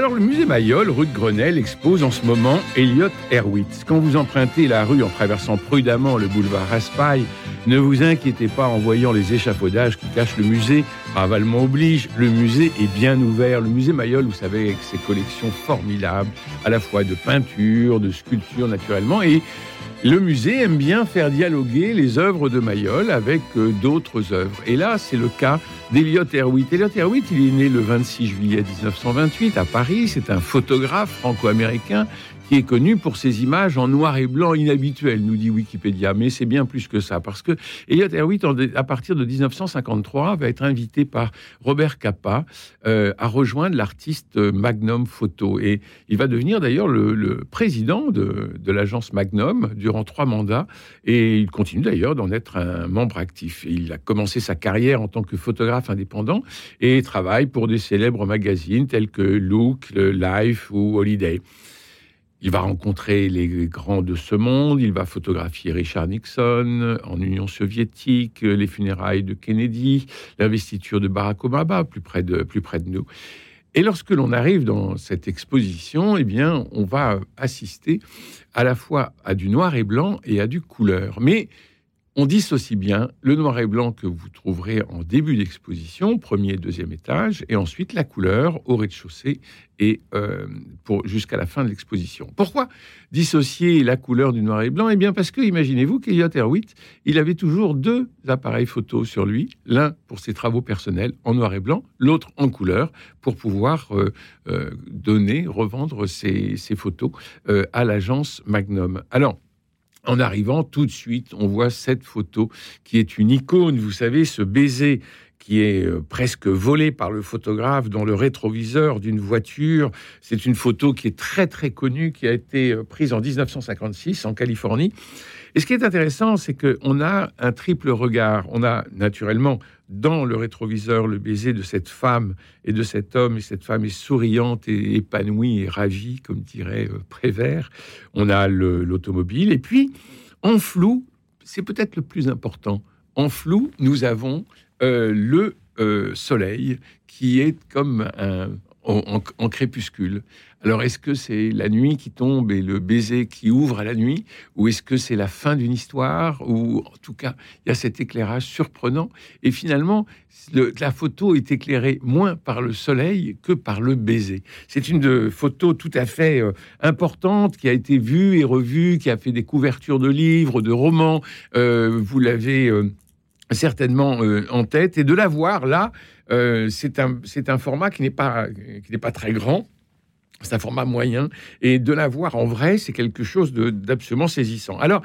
Alors, le musée Mayol, rue de Grenelle, expose en ce moment Elliot Erwitz. Quand vous empruntez la rue en traversant prudemment le boulevard Raspail, ne vous inquiétez pas en voyant les échafaudages qui cachent le musée. Ravalement oblige, le musée est bien ouvert. Le musée Mayol, vous savez, avec ses collections formidables, à la fois de peinture, de sculpture naturellement, et le musée aime bien faire dialoguer les œuvres de Mayol avec euh, d'autres œuvres. Et là, c'est le cas d'Eliot Erwitt. Eliot Erwitt, il est né le 26 juillet 1928 à Paris. C'est un photographe franco-américain qui est connu pour ses images en noir et blanc inhabituelles, nous dit Wikipédia. Mais c'est bien plus que ça, parce que Elliot Erwitt, à partir de 1953, va être invité par Robert Capa euh, à rejoindre l'artiste Magnum Photo. Et il va devenir d'ailleurs le, président de, de l'agence Magnum durant trois mandats. Et il continue d'ailleurs d'en être un membre actif. il a commencé sa carrière en tant que photographe indépendant et travaille pour des célèbres magazines tels que Look, Life ou Holiday. Il va rencontrer les grands de ce monde, il va photographier Richard Nixon en Union soviétique, les funérailles de Kennedy, l'investiture de Barack Obama, plus près de, nous. Et lorsque l'on arrive dans cette exposition, eh bien, on va assister à la fois à du noir et blanc et à du couleur. Mais on dissocie bien le noir et blanc que vous trouverez en début d'exposition, premier et deuxième étage, et ensuite la couleur au rez-de-chaussée et euh, jusqu'à la fin de l'exposition. Pourquoi dissocier la couleur du noir et blanc? Eh bien parce que imaginez-vous qu'Eliot Erwitt, il avait toujours deux appareils photo sur lui, l'un pour ses travaux personnels en noir et blanc, l'autre en couleur pour pouvoir euh, euh, donner, revendre ses, ses photos à l'agence Magnum. Alors en arrivant, tout de suite, on voit cette photo qui est une icône, vous savez, ce baiser qui est euh, presque volé par le photographe dans le rétroviseur d'une voiture. C'est une photo qui est très très connue, qui a été euh, prise en 1956 en Californie. Et ce qui est intéressant, c'est qu'on a un triple regard. On a naturellement dans le rétroviseur le baiser de cette femme et de cet homme, et cette femme est souriante et épanouie et ravie, comme dirait euh, Prévert. On a l'automobile, et puis en flou, c'est peut-être le plus important. En flou, nous avons euh, le euh, soleil qui est comme en, crépuscule. Alors, est-ce que c'est la nuit qui tombe et le baiser qui ouvre à la nuit, ou est-ce que c'est la fin d'une histoire, ou en tout cas, il y a cet éclairage surprenant. Et finalement, la photo est éclairée moins par le soleil que par le baiser. C'est une photo tout à fait euh, importante qui a été vue et revue, qui a fait des couvertures de livres, de romans. Euh, vous l'avez euh, certainement en tête, et de la voir là, c'est un, format qui n'est pas très grand c'est un format moyen. Et de la voir en vrai, c'est quelque chose d'absolument saisissant. Alors,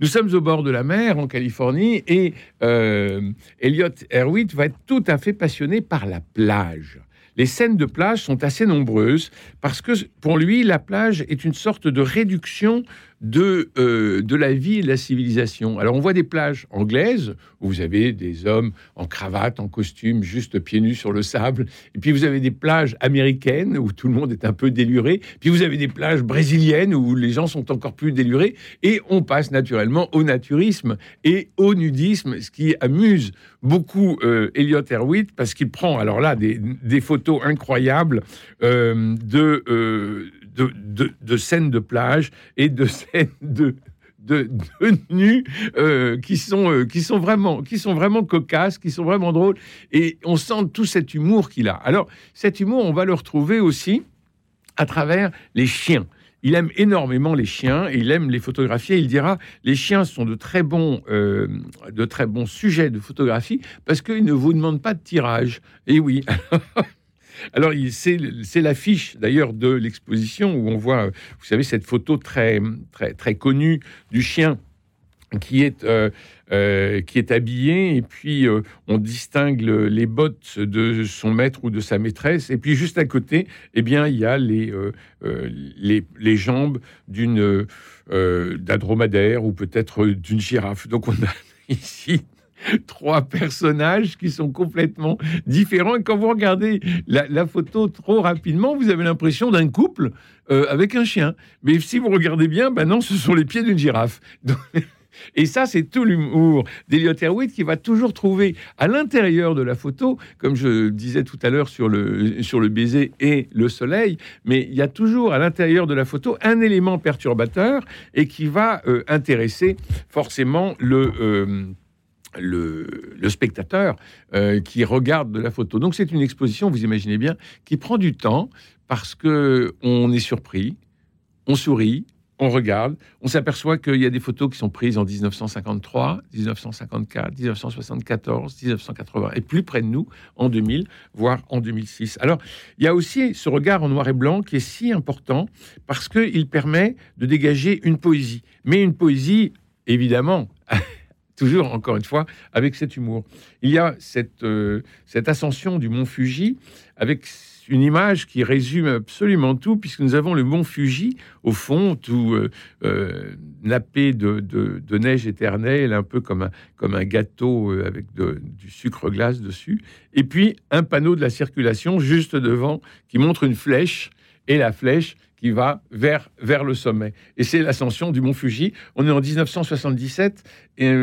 nous sommes au bord de la mer, en Californie, et euh, Elliot Erwitt va être tout à fait passionné par la plage. Les scènes de plage sont assez nombreuses parce que pour lui, la plage est une sorte de réduction de, euh, de la vie et de la civilisation. Alors on voit des plages anglaises où vous avez des hommes en cravate, en costume, juste pieds nus sur le sable. Et puis vous avez des plages américaines où tout le monde est un peu déluré. Puis vous avez des plages brésiliennes où les gens sont encore plus délurés. Et on passe naturellement au naturisme et au nudisme, ce qui amuse beaucoup euh, Elliot Erwitt parce qu'il prend alors là des, photos incroyables euh, de de, scènes de plage et de scènes de, de, nus euh, qui sont euh, qui sont vraiment qui sont vraiment cocasses, qui sont vraiment drôles et on sent tout cet humour qu'il a. Alors cet humour, on va le retrouver aussi à travers les chiens. Il aime énormément les chiens et il aime les photographier. Il dira les chiens sont de très bons, euh, de très bons sujets de photographie parce qu'ils ne vous demandent pas de tirage. Et oui, Alors, c'est l'affiche d'ailleurs de l'exposition où on voit, vous savez, cette photo très, très, très connue du chien qui est, euh, euh, qui est habillé, et puis euh, on distingue les bottes de son maître ou de sa maîtresse, et puis juste à côté, eh bien, il y a les, les, les, jambes d'une d'un dromadaire ou peut-être d'une girafe. Donc on a ici trois personnages qui sont complètement différents. Et quand vous regardez la, photo trop rapidement, vous avez l'impression d'un couple euh, avec un chien. Mais si vous regardez bien, ben non, ce sont les pieds d'une girafe. Et ça, c'est tout l'humour d'Eliot Erwitt qui va toujours trouver à l'intérieur de la photo, comme je disais tout à l'heure sur le, sur le baiser et le soleil, mais il y a toujours à l'intérieur de la photo un élément perturbateur et qui va euh, intéresser forcément le... Euh, le, spectateur euh, qui regarde de la photo. Donc c'est une exposition, vous imaginez bien, qui prend du temps parce que on est surpris, on sourit, on regarde, on s'aperçoit qu'il y a des photos qui sont prises en 1953, 1954, 1974, 1980, et plus près de nous, en 2000, voire en 2006. Alors, il y a aussi ce regard en noir et blanc qui est si important parce qu'il permet de dégager une poésie, mais une poésie, évidemment, toujours, encore une fois, avec cet humour. Il y a cette, euh, cette ascension du mont Fuji avec une image qui résume absolument tout, puisque nous avons le mont Fuji au fond, tout euh, euh, nappé de, neige éternelle, un peu comme un, gâteau avec du sucre glace dessus, et puis un panneau de la circulation juste devant qui montre une flèche, et la flèche qui va vers, vers le sommet. Et c'est l'ascension du mont Fuji. On est en 1977 et,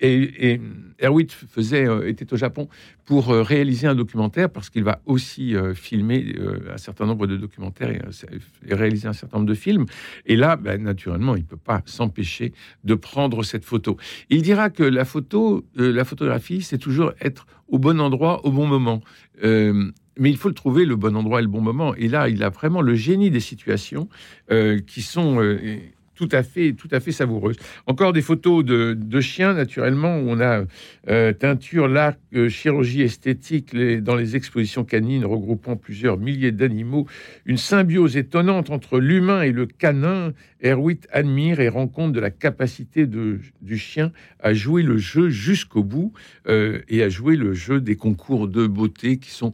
et, et faisait, euh, était au Japon pour euh, réaliser un documentaire parce qu'il va aussi euh, filmer un certain nombre de documentaires et, réaliser un certain nombre de films. Et là, ben, naturellement, il ne peut pas s'empêcher de prendre cette photo. Il dira que la photo, la photographie, c'est toujours être au bon endroit au bon moment. Mais il faut le trouver le bon endroit et le bon moment. Et là, il a vraiment le génie des situations qui sont tout à fait, tout à fait savoureuse. Encore des photos de, chiens, naturellement, où on a euh, teinture, euh, chirurgie esthétique dans les expositions canines regroupant plusieurs milliers d'animaux. Une symbiose étonnante entre l'humain et le canin. Erwitt admire et rend compte de la capacité de, du chien à jouer le jeu jusqu'au bout euh, et à jouer le jeu des concours de beauté qui sont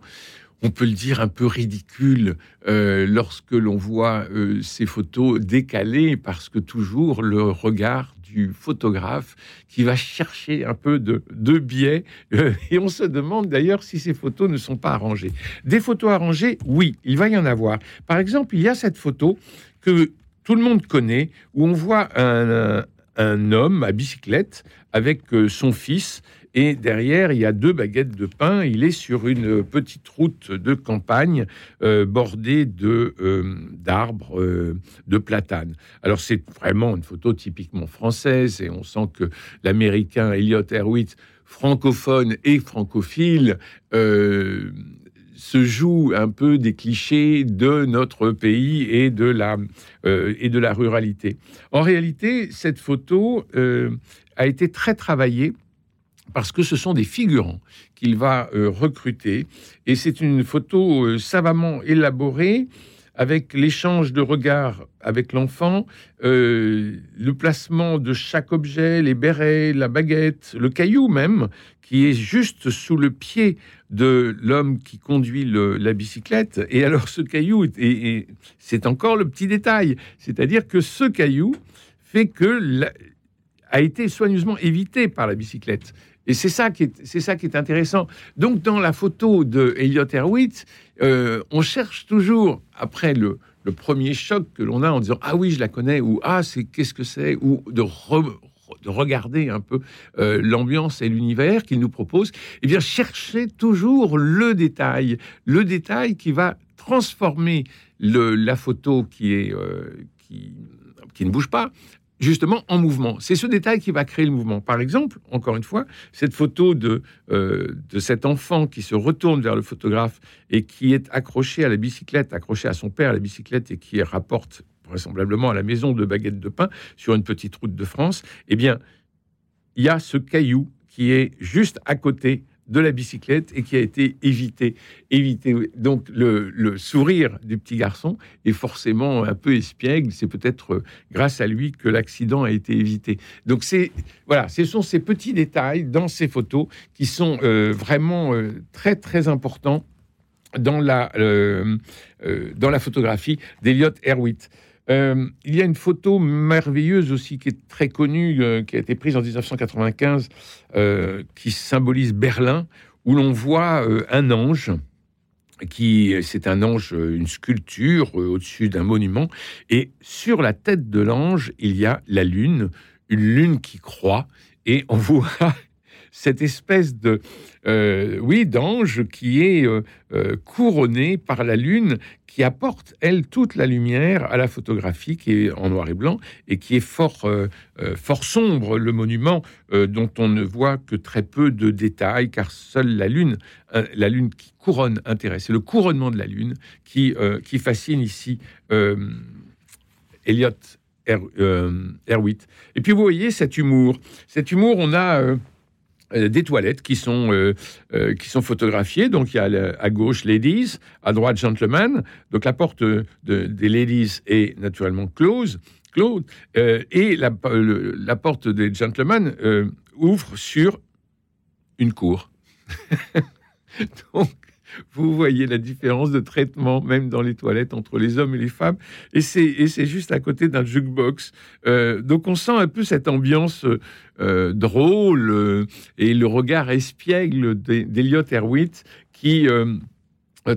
on peut le dire, un peu ridicule euh, lorsque l'on voit euh, ces photos décalées, parce que toujours le regard du photographe qui va chercher un peu de, biais, euh, et on se demande d'ailleurs si ces photos ne sont pas arrangées. Des photos arrangées, oui, il va y en avoir. Par exemple, il y a cette photo que tout le monde connaît, où on voit un, un homme à bicyclette avec son fils et derrière, il y a deux baguettes de pain. Il est sur une petite route de campagne euh, bordée de euh, d'arbres euh, de platanes. Alors c'est vraiment une photo typiquement française et on sent que l'américain Elliot Erwitt, francophone et francophile, se joue un peu des clichés de notre pays et de la, et de la ruralité. En réalité, cette photo a été très travaillée parce que ce sont des figurants qu'il va euh, recruter. Et c'est une photo euh, savamment élaborée avec l'échange de regards avec l'enfant, euh, le placement de chaque objet, les bérets, la baguette, le caillou même, qui est juste sous le pied de l'homme qui conduit la bicyclette. Et alors ce caillou, et, c'est encore le petit détail, c'est-à-dire que ce caillou fait que a été soigneusement évité par la bicyclette. Et c'est ça qui est, c'est ça qui est intéressant. Donc, dans la photo de Elliot Erwitt, euh, on cherche toujours après le, premier choc que l'on a en disant ah oui je la connais ou ah c'est qu'est-ce que c'est ou de, de regarder un peu euh, l'ambiance et l'univers qu'il nous propose. Et eh bien chercher toujours le détail, le détail qui va transformer le, la photo qui est euh, qui, qui ne bouge pas justement en mouvement. C'est ce détail qui va créer le mouvement. Par exemple, encore une fois, cette photo de, euh, de cet enfant qui se retourne vers le photographe et qui est accroché à la bicyclette, accroché à son père à la bicyclette et qui rapporte vraisemblablement à la maison de baguettes de pain sur une petite route de France, eh bien, il y a ce caillou qui est juste à côté de la bicyclette et qui a été évité. évité. Donc le, sourire du petit garçon est forcément un peu espiègle. C'est peut-être euh, grâce à lui que l'accident a été évité. Donc c'est voilà, ce sont ces petits détails dans ces photos qui sont euh, vraiment euh, très très importants dans la dans la photographie d'Eliot Erwitt. Euh, il y a une photo merveilleuse aussi qui est très connue, euh, qui a été prise en 1995, euh, qui symbolise Berlin, où l'on voit un ange qui c'est un ange, une sculpture au-dessus d'un monument, et sur la tête de l'ange, il y a la lune, une lune qui croît, et on voit cette espèce de, euh, oui, d'ange qui est euh, euh, couronné par la lune, qui apporte, elle, toute la lumière à la photographie qui est en noir et blanc et qui est fort, fort sombre, le monument dont on ne voit que très peu de détails, car seule la lune, la lune qui couronne intéresse. C'est le couronnement de la lune qui, qui fascine ici Elliot Erwitt. Et puis vous voyez cet humour. Cet humour, on a euh, des toilettes qui sont, euh, euh, qui sont photographiées. Donc, il y a à gauche Ladies, à droite Gentlemen. Donc, la porte de, des Ladies est naturellement close. close et la, la, porte des Gentlemen ouvre sur une cour. Donc, vous voyez la différence de traitement, même dans les toilettes, entre les hommes et les femmes. Et c'est juste à côté d'un jukebox. Euh, donc on sent un peu cette ambiance euh, drôle euh, et le regard espiègle d'Eliot Erwitt qui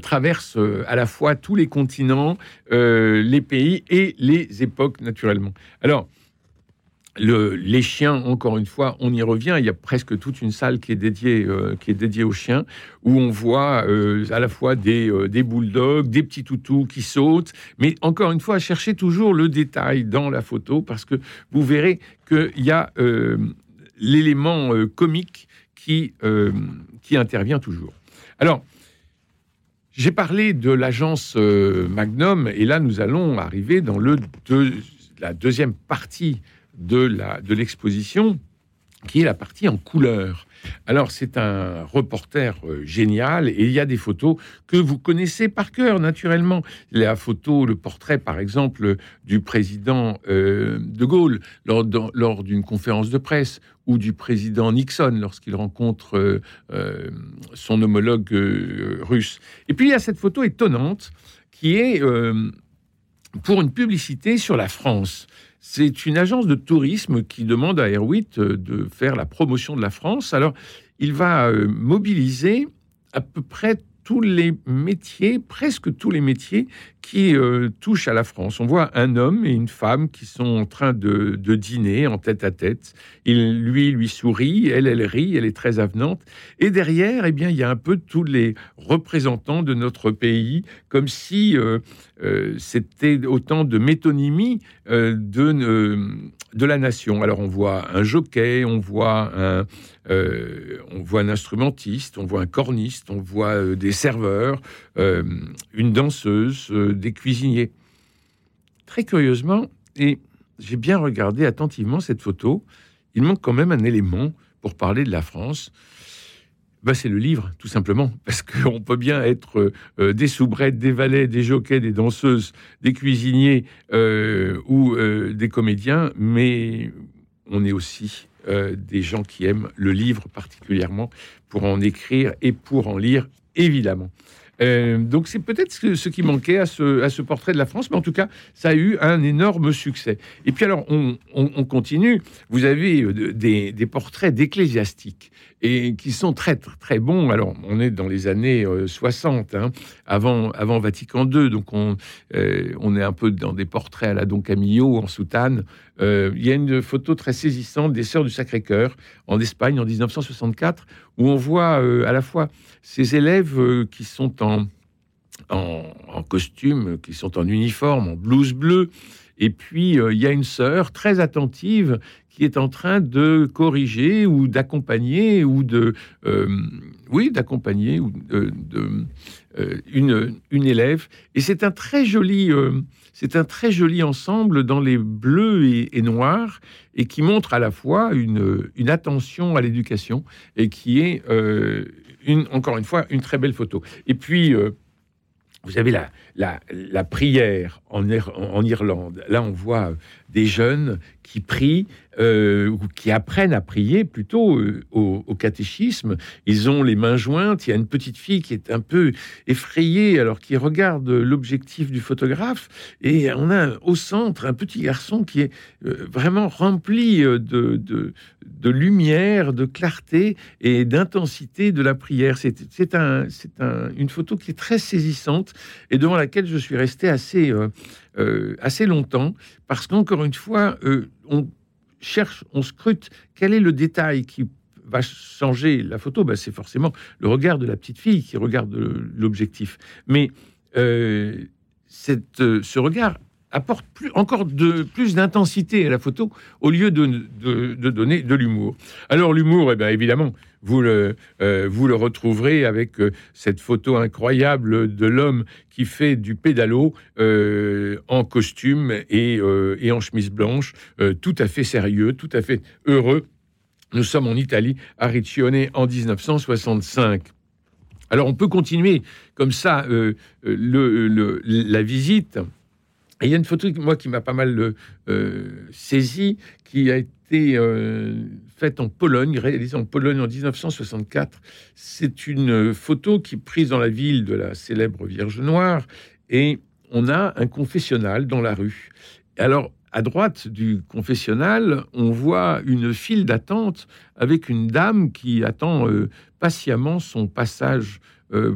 traverse à la fois tous les continents, les pays et les époques, naturellement. Alors, les chiens, encore une fois, on y revient. Il y a presque toute une salle qui est dédiée, euh, qui est dédiée aux chiens, où on voit euh, à la fois des, euh, des bulldogs, des petits toutous qui sautent, mais encore une fois, cherchez toujours le détail dans la photo parce que vous verrez qu'il y a l'élément comique qui, qui intervient toujours. Alors, j'ai parlé de l'agence Magnum et là, nous allons arriver dans le la deuxième partie de l'exposition, qui est la partie en couleur. Alors c'est un reporter euh, génial et il y a des photos que vous connaissez par cœur naturellement. La photo, le portrait par exemple du président euh, de Gaulle lors, d'une conférence de presse ou du président Nixon lorsqu'il rencontre euh, son homologue russe. Et puis il y a cette photo étonnante qui est pour une publicité sur la France. C'est une agence de tourisme qui demande à Airwit euh, de faire la promotion de la France. Alors, il va euh, mobiliser à peu près tous les métiers, presque tous les métiers qui euh, touchent à la France. On voit un homme et une femme qui sont en train de, dîner en tête à tête. Il, lui, lui sourit, elle, elle rit, elle est très avenante. Et derrière, eh bien, il y a un peu tous les représentants de notre pays, comme si euh, euh, c'était autant de métonymie de, de la nation. Alors, on voit un jockey, on voit un, on voit un instrumentiste, on voit un corniste, on voit des serveurs, une danseuse des cuisiniers. Très curieusement, et j'ai bien regardé attentivement cette photo, il manque quand même un élément pour parler de la France. Ben, c'est le livre, tout simplement, parce qu'on peut bien être euh, des soubrettes, des valets, des jockeys, des danseuses, des cuisiniers euh, ou euh, des comédiens, mais on est aussi des gens qui aiment le livre particulièrement pour en écrire et pour en lire, évidemment. Euh, donc c'est peut-être ce, qui manquait à ce, portrait de la France, mais en tout cas, ça a eu un énorme succès. Et puis alors, on, continue. Vous avez euh, des, portraits d'ecclésiastiques et qui sont très, très, bons. Alors, on est dans les années 60, euh, hein, avant, avant Vatican II, donc on, on est un peu dans des portraits à la Don Camillo en soutane. il y a une photo très saisissante des Sœurs du Sacré-Cœur en Espagne en 1964, où on voit à la fois ces élèves euh, qui sont en, en, costume, qui sont en uniforme, en blouse bleue, et puis euh, il y a une sœur très attentive qui est en train de corriger ou d'accompagner ou de euh, oui d'accompagner de, une, une élève et c'est un très joli c'est un très joli ensemble dans les bleus et, et, noirs et qui montre à la fois une, une attention à l'éducation et qui est encore une fois, une très belle photo. Et puis, euh, vous avez la, la, prière en, en, Irlande. Là, on voit des jeunes qui prient euh, ou qui apprennent à prier plutôt euh, au, catéchisme. Ils ont les mains jointes. Il y a une petite fille qui est un peu effrayée alors qui regarde l'objectif du photographe et on a au centre un petit garçon qui est euh, vraiment rempli de, de, de, lumière, de clarté et d'intensité de la prière. C'est un, un, une photo qui est très saisissante et devant laquelle je suis resté assez, assez longtemps parce qu'encore une fois, on cherche, on scrute quel est le détail qui va changer la photo, ben, c'est forcément le regard de la petite fille qui regarde l'objectif. Mais euh, cette, euh, ce regard apporte encore de, plus d'intensité à la photo au lieu de, donner de l'humour. Alors l'humour, eh bien, évidemment, vous le, euh, vous le retrouverez avec euh, cette photo incroyable de l'homme qui fait du pédalo euh, en costume et, en chemise blanche, tout à fait sérieux, tout à fait heureux. Nous sommes en Italie, à Riccione, en 1965. Alors on peut continuer comme ça la visite il y a une photo, moi, qui m'a pas mal euh, saisi, qui a été euh, faite en Pologne, réalisée en Pologne en 1964. C'est une photo qui est prise dans la ville de la célèbre Vierge Noire, et on a un confessionnal dans la rue. Alors, à droite du confessionnal, on voit une file d'attente avec une dame qui attend euh, patiemment son passage euh,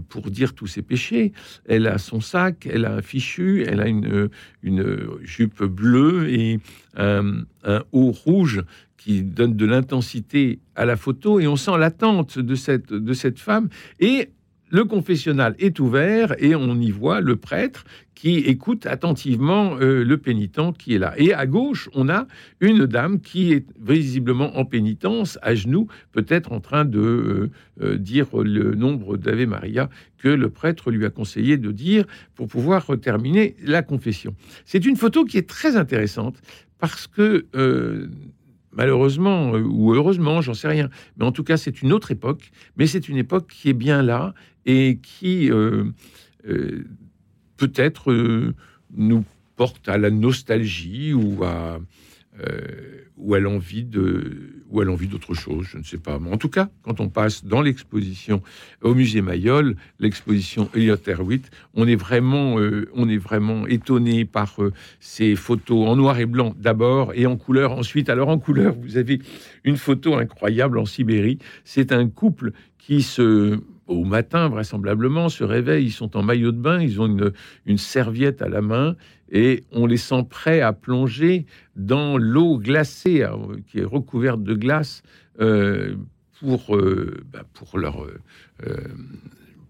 pour dire tous ses péchés. Elle a son sac, elle a un fichu, elle a une, une jupe bleue et un, haut rouge qui donne de l'intensité à la photo et on sent l'attente de cette, de cette femme et le confessionnal est ouvert et on y voit le prêtre qui écoute attentivement euh, le pénitent qui est là. Et à gauche, on a une dame qui est visiblement en pénitence, à genoux, peut-être en train de euh, euh, dire le nombre d'Ave Maria que le prêtre lui a conseillé de dire pour pouvoir terminer la confession. C'est une photo qui est très intéressante parce que malheureusement ou heureusement, j'en sais rien. Mais en tout cas, c'est une autre époque, mais c'est une époque qui est bien là et qui euh, euh, peut-être euh, nous porte à la nostalgie ou à, ou à l'envie de ou à l'envie d'autre chose, je ne sais pas. Mais en tout cas, quand on passe dans l'exposition au musée Mayol, l'exposition Elliot Erwitt, on est vraiment, on est vraiment étonné par ces photos en noir et blanc d'abord et en couleur ensuite. Alors en couleur, vous avez une photo incroyable en Sibérie. C'est un couple qui se au matin, vraisemblablement, se réveillent, ils sont en maillot de bain, ils ont une, serviette à la main et on les sent prêts à plonger dans l'eau glacée euh, qui est recouverte de glace euh, pour, euh, bah, pour, leur,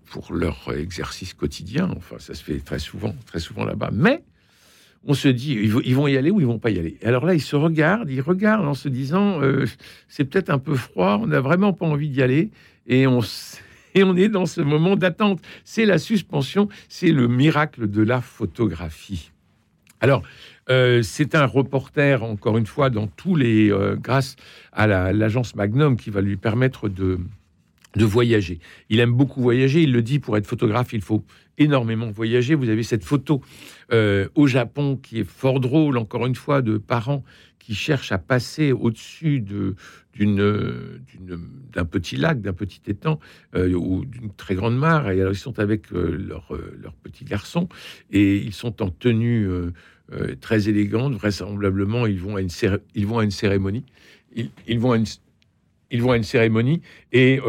pour leur exercice quotidien. Enfin, ça se fait très souvent, très souvent là-bas. Mais on se dit, ils vont y aller ou ils vont pas y aller. Alors là, ils se regardent, ils regardent en se disant, c'est peut-être un peu froid, on n'a vraiment pas envie d'y aller. Et on, et on est dans ce moment d'attente. C'est la suspension, c'est le miracle de la photographie. Alors, euh, c'est un reporter, encore une fois, dans tous les, euh, grâce à l'agence Magnum, qui va lui permettre de, de voyager. Il aime beaucoup voyager, il le dit, pour être photographe, il faut énormément voyager. Vous avez cette photo euh, au Japon qui est fort drôle, encore une fois, de parents qui cherchent à passer au-dessus de, d'un petit lac, d'un petit étang euh, ou d'une très grande mare. Et alors, ils sont avec euh, leur, euh, leur, petit garçon et ils sont en tenue très élégante. Vraisemblablement, ils vont à une, ils vont à une cérémonie. Ils vont à une cérémonie et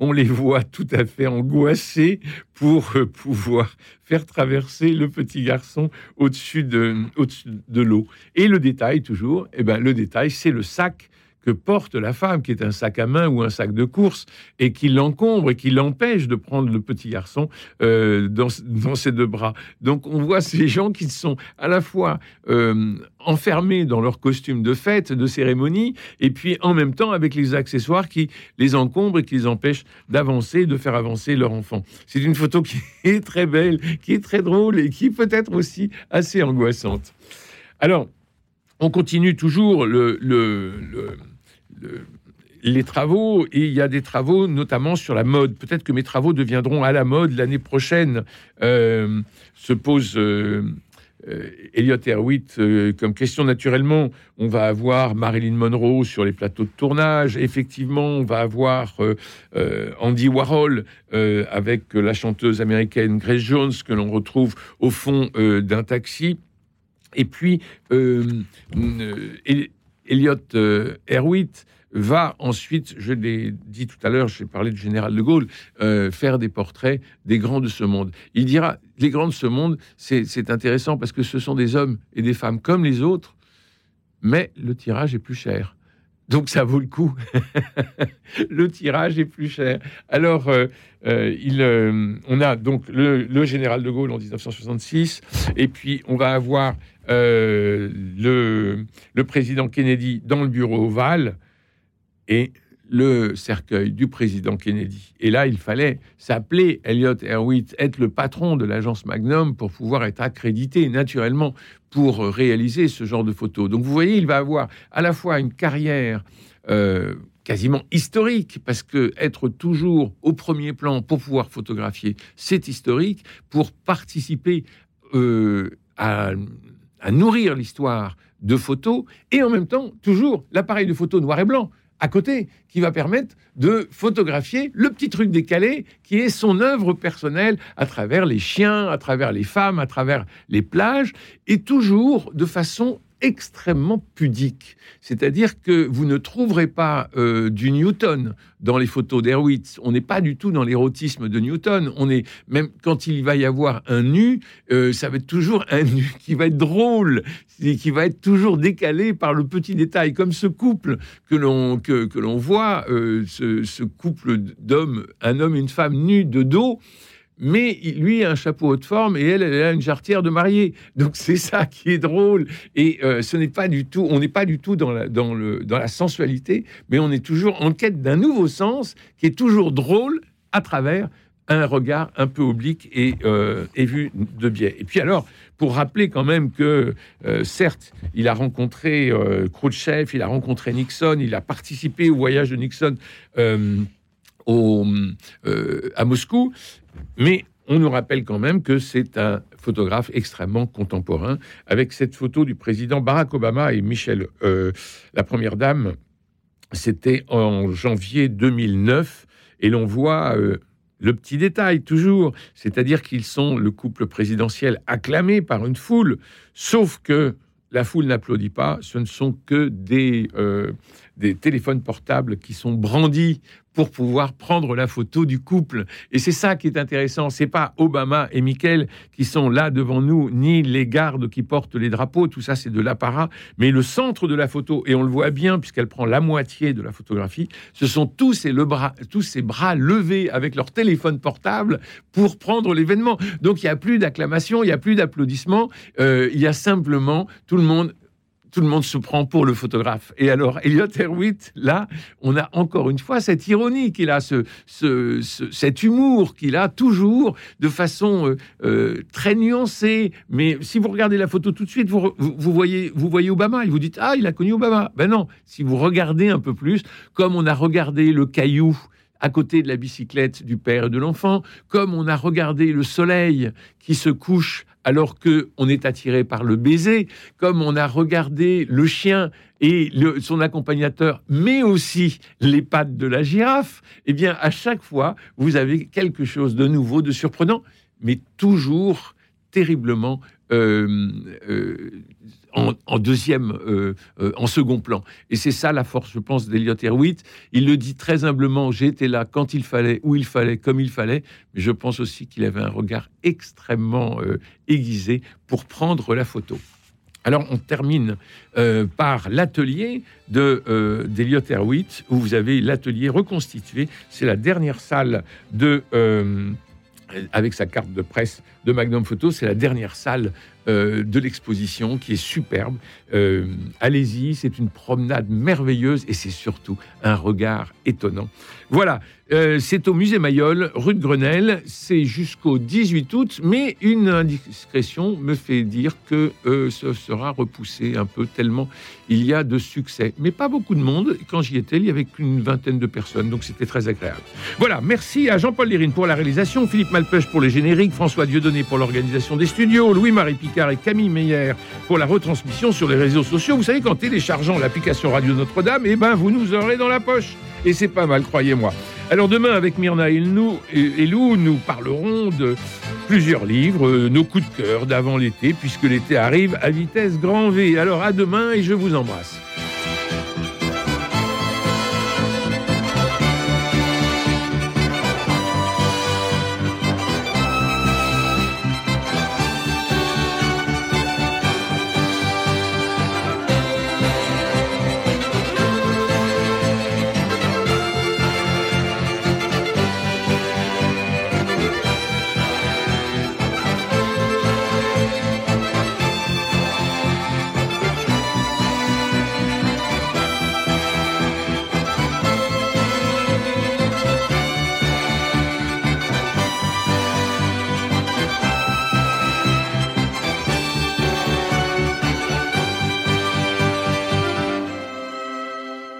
on les voit tout à fait angoissés pour pouvoir faire traverser le petit garçon au-dessus de, au de l'eau. Et le détail, toujours, eh ben, le détail, c'est le sac que porte la femme, qui est un sac à main ou un sac de course, et qui l'encombre et qui l'empêche de prendre le petit garçon euh, dans, ses deux bras. Donc on voit ces gens qui sont à la fois euh, enfermés dans leur costume de fête, de cérémonie, et puis en même temps avec les accessoires qui les encombrent et qui les empêchent d'avancer, de faire avancer leur enfant. C'est une photo qui est très belle, qui est très drôle et qui peut être aussi assez angoissante. Alors, on continue toujours le, le les travaux, et il y a des travaux notamment sur la mode. Peut-être que mes travaux deviendront à la mode l'année prochaine. Euh, se pose euh, Elliot Erwitt comme question. Naturellement, on va avoir Marilyn Monroe sur les plateaux de tournage. Effectivement, on va avoir Andy Warhol avec la chanteuse américaine Grace Jones que l'on retrouve au fond d'un taxi. Et puis, Elliot Erwitt va ensuite, je l'ai dit tout à l'heure, j'ai parlé du général de Gaulle, euh, faire des portraits des grands de ce monde. Il dira, les grands de ce monde, c'est intéressant parce que ce sont des hommes et des femmes comme les autres, mais le tirage est plus cher. Donc ça vaut le coup. le tirage est plus cher. Alors, euh, euh, on a donc le, général de Gaulle en 1966, et puis on va avoir le, le président Kennedy dans le bureau ovale et le cercueil du président Kennedy. Et là, il fallait s'appeler Elliot Erwitt, être le patron de l'agence Magnum pour pouvoir être accrédité naturellement pour réaliser ce genre de photos. Donc vous voyez, il va avoir à la fois une carrière euh, quasiment historique, parce que être toujours au premier plan pour pouvoir photographier, c'est historique, pour participer euh, à, à nourrir l'histoire de photos, et en même temps, toujours l'appareil de photo noir et blanc à côté qui va permettre de photographier le petit truc décalé qui est son œuvre personnelle à travers les chiens, à travers les femmes, à travers les plages, et toujours de façon extrêmement pudique. C'est-à-dire que vous ne trouverez pas euh, du Newton dans les photos d'Erwitz. On n'est pas du tout dans l'érotisme de Newton. On est même quand il va y avoir un nu, euh, ça va être toujours un nu qui va être drôle, qui va être toujours décalé par le petit détail, comme ce couple que l'on que, que l'on voit, euh, ce, ce couple d'hommes, un homme et une femme nus de dos mais lui a un chapeau haute forme et elle, elle a une jarretière de mariée. Donc c'est ça qui est drôle. Et euh, ce n'est pas du tout, on n'est pas du tout dans la, dans, le, dans la sensualité, mais on est toujours en quête d'un nouveau sens qui est toujours drôle à travers un regard un peu oblique et, euh, vu de biais. Et puis alors, pour rappeler quand même que, euh, certes, il a rencontré euh, Khrouchtchev, il a rencontré Nixon, il a participé au voyage de Nixon à Moscou, mais on nous rappelle quand même que c'est un photographe extrêmement contemporain, avec cette photo du président Barack Obama et Michelle, euh, la première dame. C'était en janvier 2009, et l'on voit euh, le petit détail toujours, c'est-à-dire qu'ils sont le couple présidentiel acclamé par une foule, sauf que la foule n'applaudit pas, ce ne sont que des, euh, des téléphones portables qui sont brandis pour pouvoir prendre la photo du couple. Et c'est ça qui est intéressant. C'est pas Obama et Michael qui sont là devant nous, ni les gardes qui portent les drapeaux. Tout ça, c'est de l'apparat. Mais le centre de la photo, et on le voit bien puisqu'elle prend la moitié de la photographie, ce sont tous ces, bras levés avec leur téléphone portable pour prendre l'événement. Donc il n'y a plus d'acclamation, il n'y a plus d'applaudissements. Euh, il y a simplement tout le monde tout le monde se prend pour le photographe. Et alors, Elliot Erwitt, là, on a encore une fois cette ironie qu'il a, ce, cet humour qu'il a toujours de façon euh, euh, très nuancée. Mais si vous regardez la photo tout de suite, vous, vous, voyez, vous voyez Obama et vous dites Ah, il a connu Obama. Ben non, si vous regardez un peu plus, comme on a regardé le caillou à côté de la bicyclette du père et de l'enfant, comme on a regardé le soleil qui se couche alors que on est attiré par le baiser, comme on a regardé le chien et son accompagnateur, mais aussi les pattes de la girafe, eh bien, à chaque fois, vous avez quelque chose de nouveau, de surprenant, mais toujours terriblement euh, euh, en, deuxième, euh, en second plan. Et c'est ça la force, je pense, d'Eliot Erwitt. Il le dit très humblement, été là quand il fallait, où il fallait, comme il fallait, mais je pense aussi qu'il avait un regard extrêmement aiguisé pour prendre la photo. Alors on termine par l'atelier de d'Eliot Erwitt, où vous avez l'atelier reconstitué. C'est la dernière salle de avec sa carte de presse de Magnum Photo. C'est la dernière salle euh, de l'exposition qui est superbe. Euh, allez-y, c'est une promenade merveilleuse et c'est surtout un regard étonnant. Voilà, euh, c'est au musée Mayol, rue de Grenelle. C'est jusqu'au 18 août, mais une indiscrétion me fait dire que ce sera repoussé un peu tellement il y a de succès. Mais pas beaucoup de monde. Quand j'y étais, il y avait qu'une vingtaine de personnes, donc c'était très agréable. Voilà, merci à Jean-Paul Lérine pour la réalisation, Philippe Malpeuch pour les génériques, François Dieudonné Pour l'organisation des studios, Louis-Marie Picard et Camille Meyer pour la retransmission sur les réseaux sociaux. Vous savez, qu'en téléchargeant l'application Radio Notre-Dame, eh ben, vous nous aurez dans la poche. Et c'est pas mal, croyez-moi. Alors demain, avec Myrna et Lou, nous parlerons de plusieurs livres, euh, nos coups de cœur d'avant l'été, puisque l'été arrive à vitesse grand V. Alors à demain et je vous embrasse.